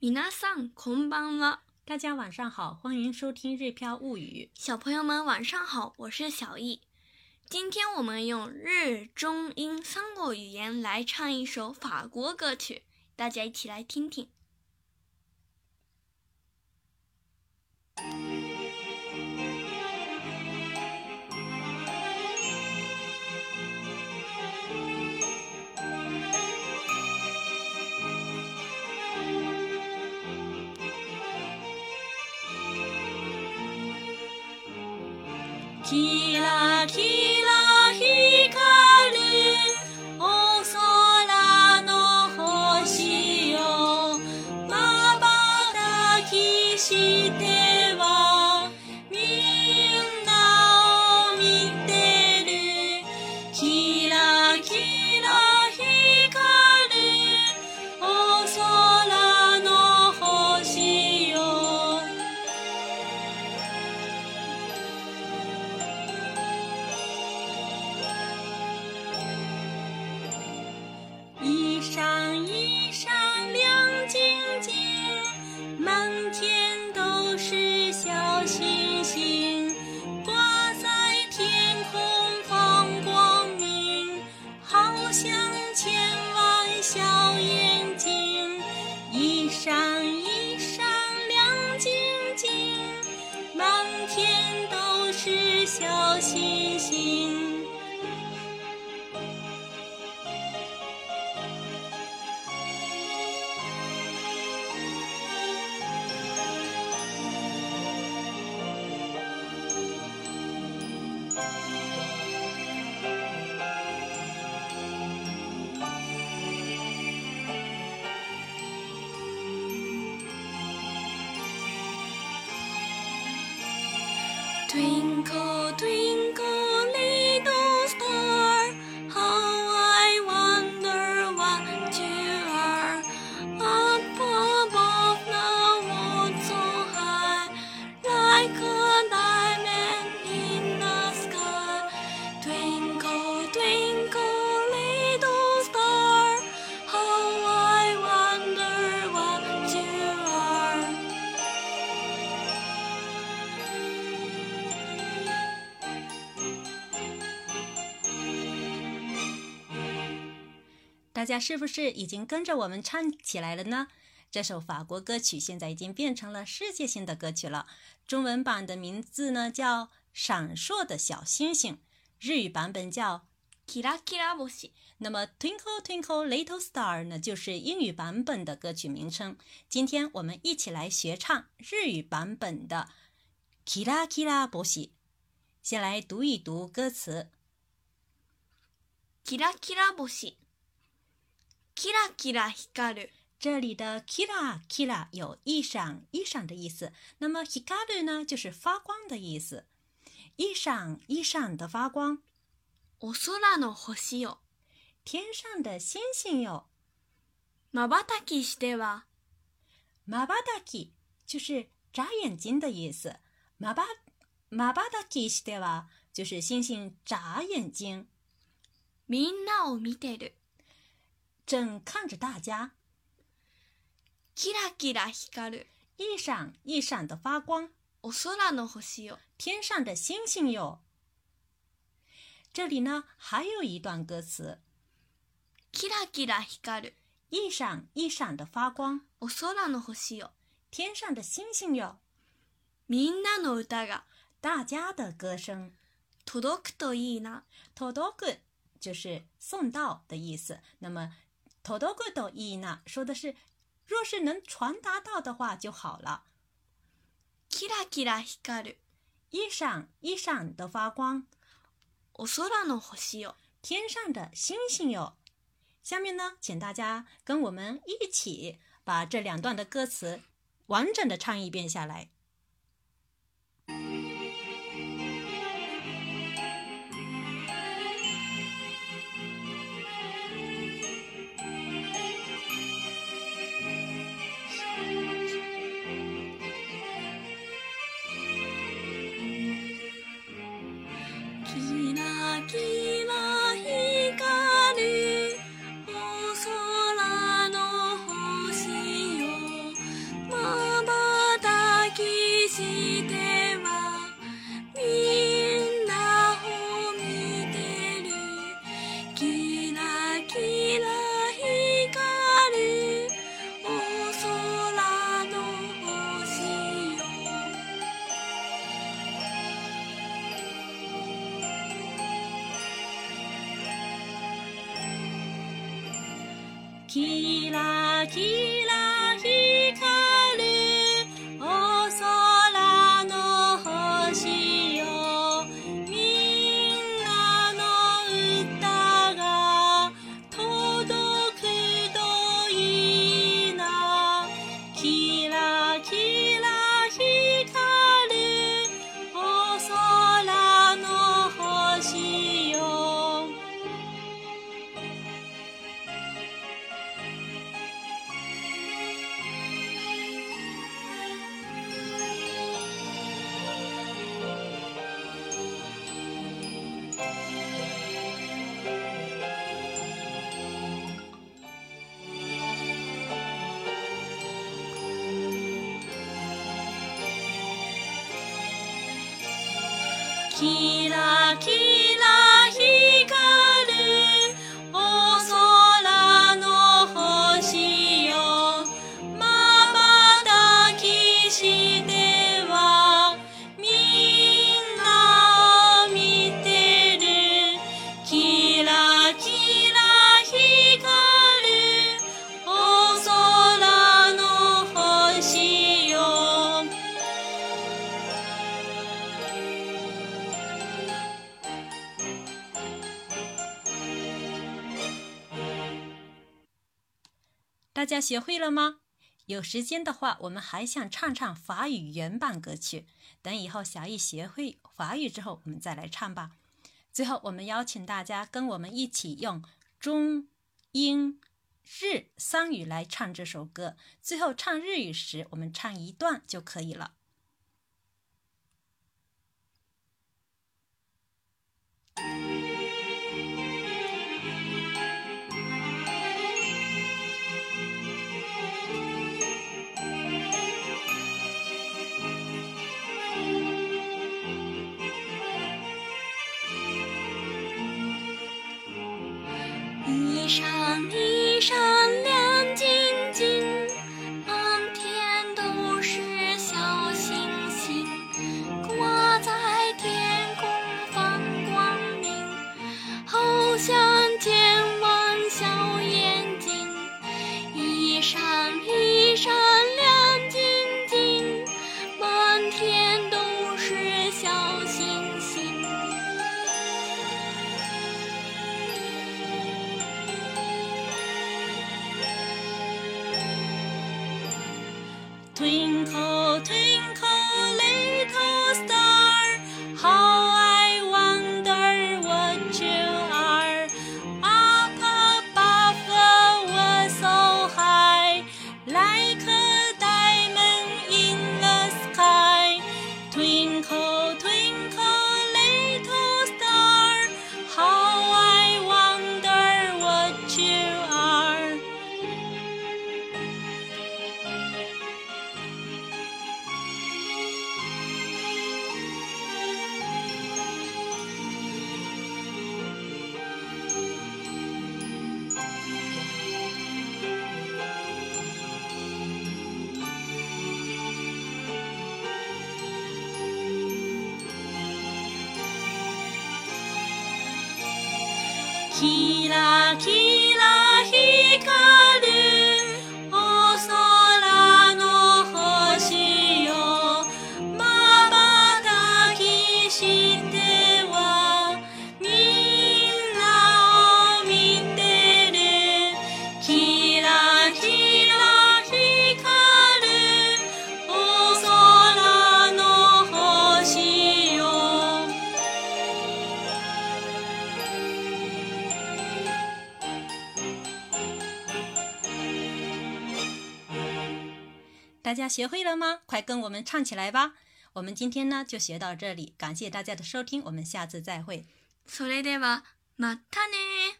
皆さんこんばんは。大家晚上好，欢迎收听《日飘物语》。小朋友们晚上好，我是小易。今天我们用日、中、英三国语言来唱一首法国歌曲，大家一起来听听。 キラキラ 小星星。口对大家是不是已经跟着我们唱起来了呢？这首法国歌曲现在已经变成了世界性的歌曲了。中文版的名字呢叫《闪烁的小星星》，日语版本叫キラキラ星。那么 Twinkle Twinkle Little Star 呢，就是英语版本的歌曲名称。今天我们一起来学唱日语版本的《Kira Kira 波西》。先来读一读歌词。キラキラ星。 キラキラ光る。这里的 kira kira 有一闪一闪的意思，那么 hikaru 呢就是发光的意思，一闪一闪的发光。お空の星よ。天上的星星哟。まばたきしては。まばたき就是眨眼睛的意思，まばまばたきしては就是星星眨眼睛。みんなを見てる。正看着大家。キラキラ光る。一闪一闪的发光。お空の星よ。天上的星星哟。这里呢还有一段歌词。キラキラ光る。一闪一闪的发光。お空の星よ。天上的星星哟。みんなの歌が。大家的歌声。届くといいな。届く就是送到的意思。那么 届くといいな说的是，若是能传达到的话就好了。キラキラ光る。一闪一闪的发光。お空の星よ。天上的星星哟。下面呢，请大家跟我们一起把这两段的歌词完整的唱一遍下来。 キラキラキ大家学会了吗？有时间的话，我们还想唱唱法语原版歌曲。等以后小易学会法语之后，我们再来唱吧。最后，我们邀请大家跟我们一起用中、英、日三语来唱这首歌。最后唱日语时，我们唱一段就可以了。闪起来。大家学会了吗？快跟我们唱起来吧！我们今天呢就学到这里，感谢大家的收听，我们下次再会。それではまたね